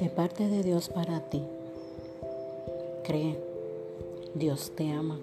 de parte de Dios para ti. Cree, Dios te ama.